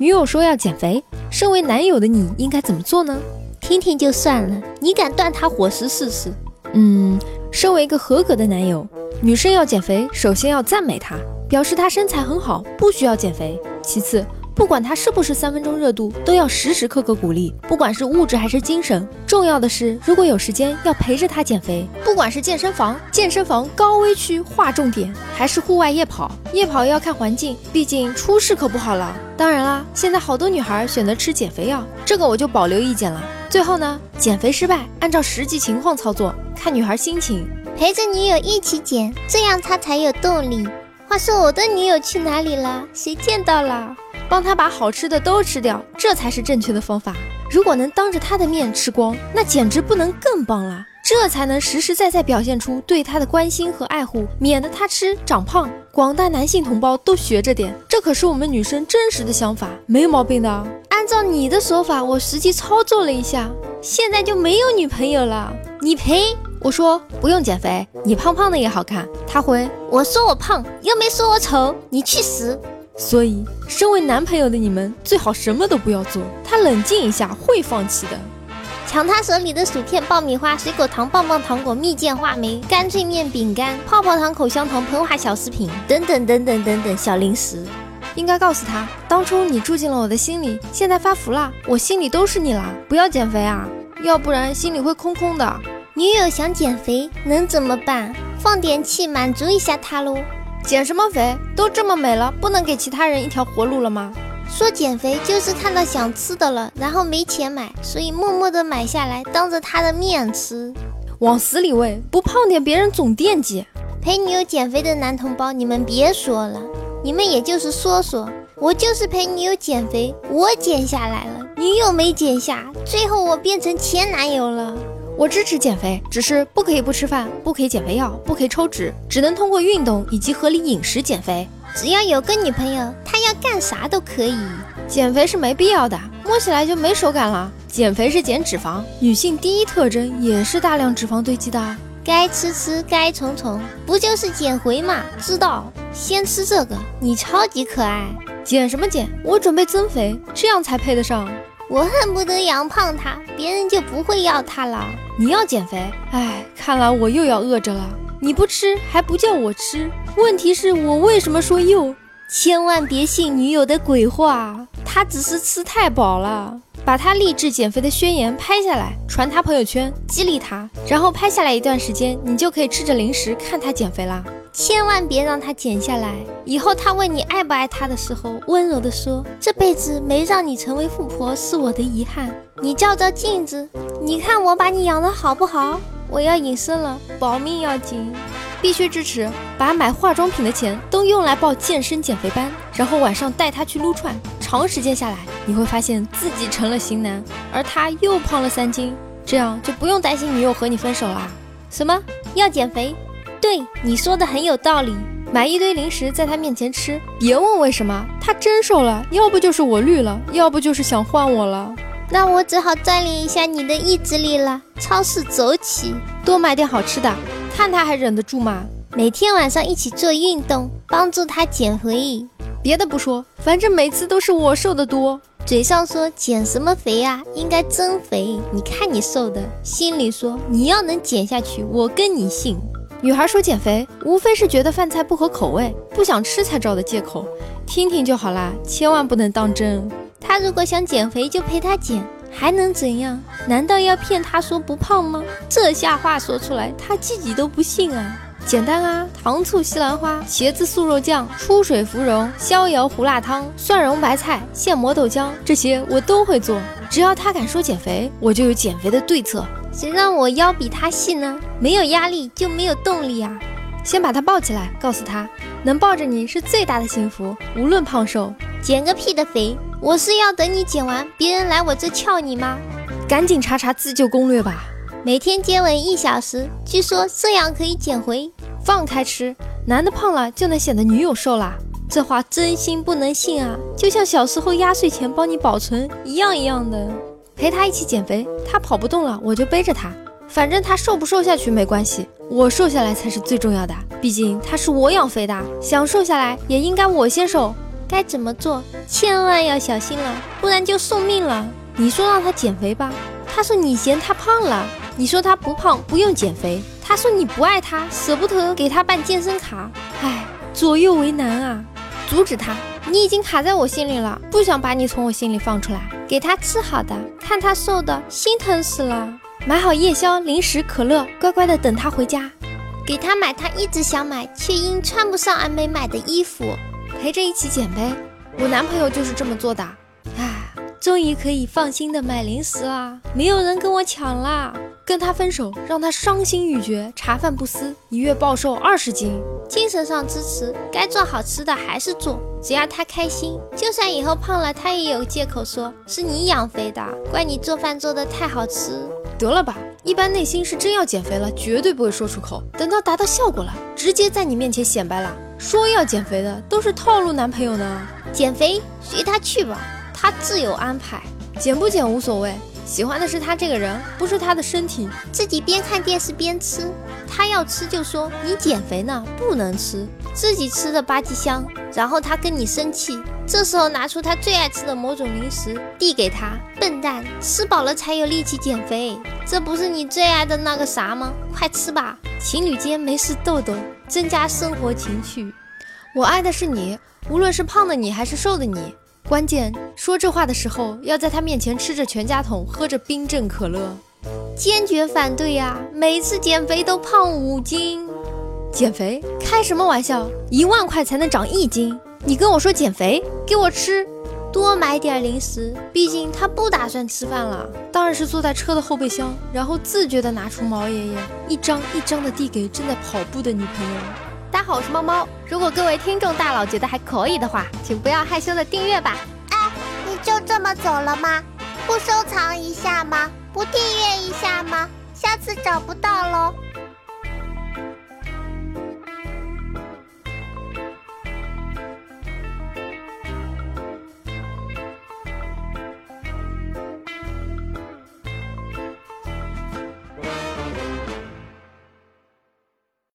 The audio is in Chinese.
女友说要减肥，身为男友的你应该怎么做呢？听听就算了，你敢断他伙食试试？嗯，身为一个合格的男友，女生要减肥，首先要赞美她，表示她身材很好，不需要减肥。其次，不管她是不是三分钟热度，都要时时刻刻鼓励，不管是物质还是精神。重要的是，如果有时间，要陪着她减肥。不管是健身房、健身房高危区划重点，还是户外夜跑，夜跑要看环境，毕竟出事可不好了。当然啦，现在好多女孩选择吃减肥药，这个我就保留意见了。最后呢，减肥失败，按照实际情况操作，看女孩心情，陪着女友一起减，这样她才有动力。话说我的女友去哪里了？谁见到了？帮她把好吃的都吃掉，这才是正确的方法。如果能当着她的面吃光，那简直不能更棒了。这才能实实在在表现出对她的关心和爱护，免得她吃长胖。广大男性同胞都学着点，这可是我们女生真实的想法，没毛病的。按照你的说法，我实际操作了一下，现在就没有女朋友了。你赔？我说不用减肥，你胖胖的也好看。他回我说我胖，又没说我丑，你去死。所以，身为男朋友的你们最好什么都不要做，他冷静一下会放弃的。抢他手里的薯片、爆米花、水果糖、棒棒糖果、蜜饯、话梅、干脆面、饼干、泡泡糖、口香糖、膨化小食品等等等等等等小零食。应该告诉他，当初你住进了我的心里，现在发福了，我心里都是你啦。不要减肥啊，要不然心里会空空的。女友想减肥，能怎么办？放点气满足一下她喽。减什么肥？都这么美了，不能给其他人一条活路了吗？说减肥就是看到想吃的了，然后没钱买，所以默默的买下来，当着他的面吃，往死里喂，不胖点别人总惦记。陪女友减肥的男同胞，你们别说了，你们也就是说说，我就是陪女友减肥，我减下来了，女友没减下，最后我变成前男友了。我支持减肥，只是不可以不吃饭，不可以减肥药，不可以抽脂，只能通过运动以及合理饮食减肥。只要有个女朋友，她要干啥都可以。减肥是没必要的，摸起来就没手感了。减肥是减脂肪，女性第一特征也是大量脂肪堆积的。该吃吃，该宠宠，不就是减肥嘛？知道，先吃这个，你超级可爱。减什么减？我准备增肥，这样才配得上。我恨不得养胖他，别人就不会要他了。你要减肥？哎，看来我又要饿着了。你不吃还不叫我吃？问题是我为什么说又？千万别信女友的鬼话，她只是吃太饱了。把她励志减肥的宣言拍下来，传她朋友圈，激励她。然后拍下来一段时间，你就可以吃着零食看她减肥啦。千万别让她减下来。以后她问你爱不爱她的时候，温柔地说：“这辈子没让你成为富婆是我的遗憾。”你照照镜子，你看我把你养的好不好？我要隐身了，保命要紧，必须支持。把买化妆品的钱都用来报健身减肥班，然后晚上带他去撸串。长时间下来，你会发现自己成了型男，而他又胖了三斤，这样就不用担心女友和你分手啦。什么要减肥？对，你说的很有道理。买一堆零食在他面前吃，别问为什么，他真瘦了。要不就是我绿了，要不就是想换我了。那我只好锻炼一下你的意志力了。超市走起，多买点好吃的，看他还忍得住吗？每天晚上一起做运动，帮助他减肥。别的不说，反正每次都是我瘦的多。嘴上说减什么肥啊，应该增肥。你看你瘦的，心里说你要能减下去，我跟你姓。女孩说减肥，无非是觉得饭菜不合口味，不想吃才找的借口。听听就好啦，千万不能当真。他如果想减肥，就陪他减，还能怎样？难道要骗他说不胖吗？这下话说出来，他自己都不信啊！简单啊，糖醋西兰花、茄子素肉酱、出水芙蓉、逍遥胡辣汤、蒜蓉白菜、现磨豆浆，这些我都会做。只要他敢说减肥，我就有减肥的对策。谁让我腰比他细呢？没有压力就没有动力啊！先把他抱起来，告诉他，能抱着你是最大的幸福，无论胖瘦。减个屁的肥！我是要等你减完，别人来我这撬你吗？赶紧查查自救攻略吧。每天接吻一小时，据说这样可以减回。放开吃，男的胖了就能显得女友瘦啦？这话真心不能信啊！就像小时候压岁钱帮你保存一样一样的。陪他一起减肥，他跑不动了，我就背着他。反正他瘦不瘦下去没关系，我瘦下来才是最重要的。毕竟他是我养肥的，想瘦下来也应该我先瘦。该怎么做，千万要小心了，不然就送命了。你说让他减肥吧，他说你嫌他胖了；你说他不胖不用减肥，他说你不爱他，舍不得给他办健身卡。唉，左右为难啊！阻止他，你已经卡在我心里了，不想把你从我心里放出来。给他吃好的，看他瘦的，心疼死了。买好夜宵、零食、可乐，乖乖的等他回家。给他买他一直想买却因穿不上而没买的衣服，陪着一起减呗。我男朋友就是这么做的。唉，终于可以放心的买零食啦，没有人跟我抢啦。跟他分手，让他伤心欲绝，茶饭不思，一月暴瘦二十斤。精神上支持，该做好吃的还是做，只要他开心。就算以后胖了，他也有借口说是你养肥的，怪你做饭做的太好吃。得了吧，一般内心是真要减肥了，绝对不会说出口。等到达到效果了，直接在你面前显摆了，说要减肥的都是套路男朋友呢。减肥随他去吧，他自有安排，减不减无所谓。喜欢的是他这个人，不是他的身体。自己边看电视边吃，他要吃就说你减肥呢，不能吃。自己吃的吧唧香，然后他跟你生气，这时候拿出他最爱吃的某种零食递给他，笨蛋，吃饱了才有力气减肥，这不是你最爱的那个啥吗？快吃吧，情侣间没事逗逗，增加生活情趣。我爱的是你，无论是胖的你还是瘦的你。关键说这话的时候，要在他面前吃着全家桶，喝着冰镇可乐，坚决反对呀！每次减肥都胖五斤，减肥开什么玩笑？一万块才能长一斤，你跟我说减肥，给我吃，多买点零食。毕竟他不打算吃饭了，当然是坐在车的后备箱，然后自觉地拿出毛爷爷，一张一张地递给正在跑步的女朋友。大家好，我是猫猫。如果各位听众大佬觉得还可以的话，请不要害羞的订阅吧。哎，你就这么走了吗？不收藏一下吗？不订阅一下吗？下次找不到喽。